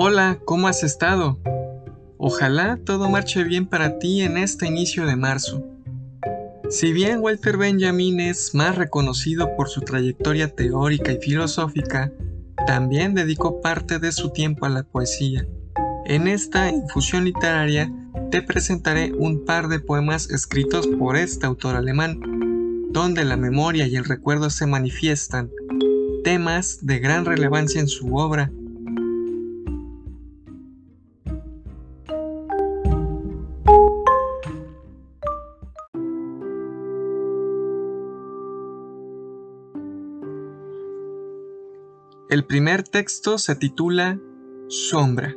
Hola, ¿cómo has estado? Ojalá todo marche bien para ti en este inicio de marzo. Si bien Walter Benjamin es más reconocido por su trayectoria teórica y filosófica, también dedicó parte de su tiempo a la poesía. En esta infusión literaria te presentaré un par de poemas escritos por este autor alemán, donde la memoria y el recuerdo se manifiestan, temas de gran relevancia en su obra. El primer texto se titula Sombra.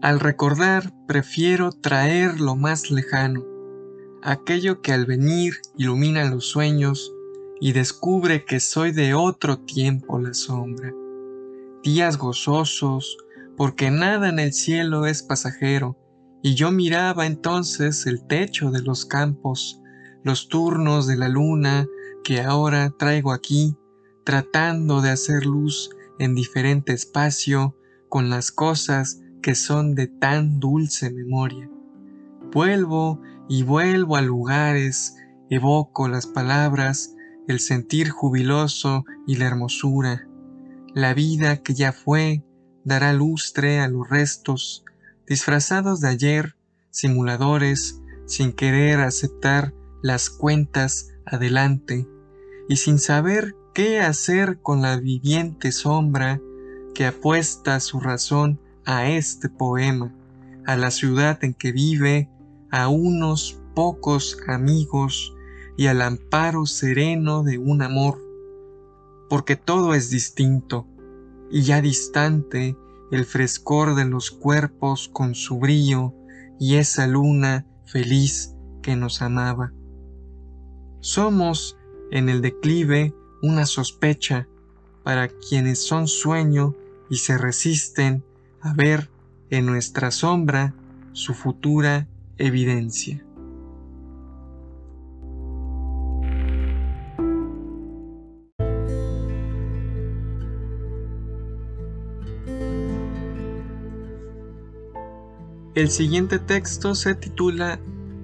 Al recordar prefiero traer lo más lejano, aquello que al venir ilumina los sueños y descubre que soy de otro tiempo la sombra. Días gozosos, porque nada en el cielo es pasajero, y yo miraba entonces el techo de los campos, los turnos de la luna que ahora traigo aquí, tratando de hacer luz en diferente espacio con las cosas que son de tan dulce memoria. Vuelvo y vuelvo a lugares, evoco las palabras, el sentir jubiloso y la hermosura. La vida que ya fue dará lustre a los restos, disfrazados de ayer, simuladores, sin querer aceptar las cuentas adelante, y sin saber qué hacer con la viviente sombra que apuesta su razón a este poema, a la ciudad en que vive, a unos pocos amigos y al amparo sereno de un amor, porque todo es distinto, y ya distante el frescor de los cuerpos con su brillo y esa luna feliz que nos amaba. Somos en el declive una sospecha para quienes son sueño y se resisten a ver en nuestra sombra su futura evidencia. El siguiente texto se titula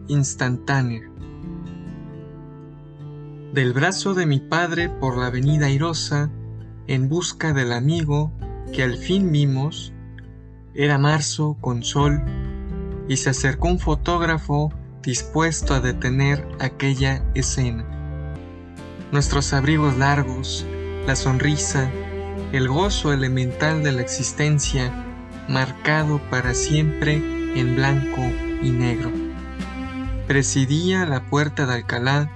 Instantánea. Del brazo de mi padre por la avenida airosa, en busca del amigo que al fin vimos, era marzo con sol y se acercó un fotógrafo dispuesto a detener aquella escena. Nuestros abrigos largos, la sonrisa, el gozo elemental de la existencia, marcado para siempre en blanco y negro. Presidía la puerta de Alcalá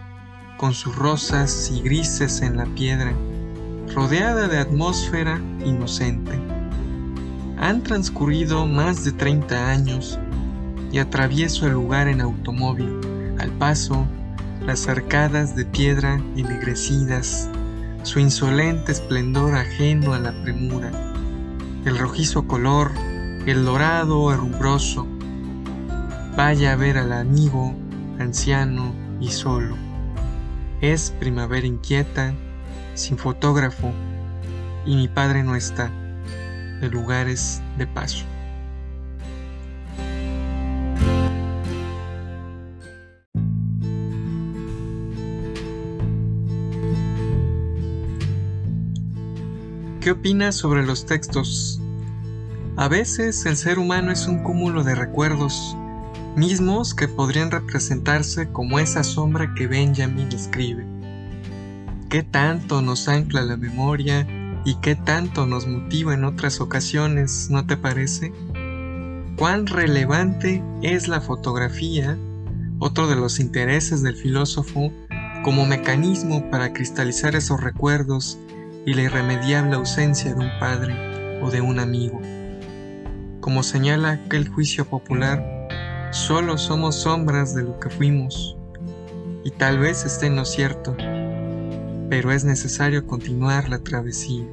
con sus rosas y grises en la piedra, rodeada de atmósfera inocente. Han transcurrido más de 30 años y atravieso el lugar en automóvil. Al paso, las arcadas de piedra ennegrecidas, su insolente esplendor ajeno a la premura, el rojizo color, el dorado herrumbroso. Vaya a ver al amigo, anciano y solo. Es primavera inquieta, sin fotógrafo, y mi padre no está de lugares de paso. ¿Qué opinas sobre los textos? A veces el ser humano es un cúmulo de recuerdos, mismos que podrían representarse como esa sombra que Benjamin escribe. ¿Qué tanto nos ancla la memoria y qué tanto nos motiva en otras ocasiones, ¿no te parece? ¿Cuán relevante es la fotografía, otro de los intereses del filósofo, como mecanismo para cristalizar esos recuerdos y la irremediable ausencia de un padre o de un amigo? Como señala aquel juicio popular, solo somos sombras de lo que fuimos, y tal vez esté en lo cierto, pero es necesario continuar la travesía.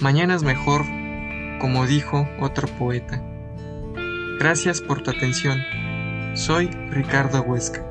Mañana es mejor, como dijo otro poeta. Gracias por tu atención. Soy Ricardo Huesca.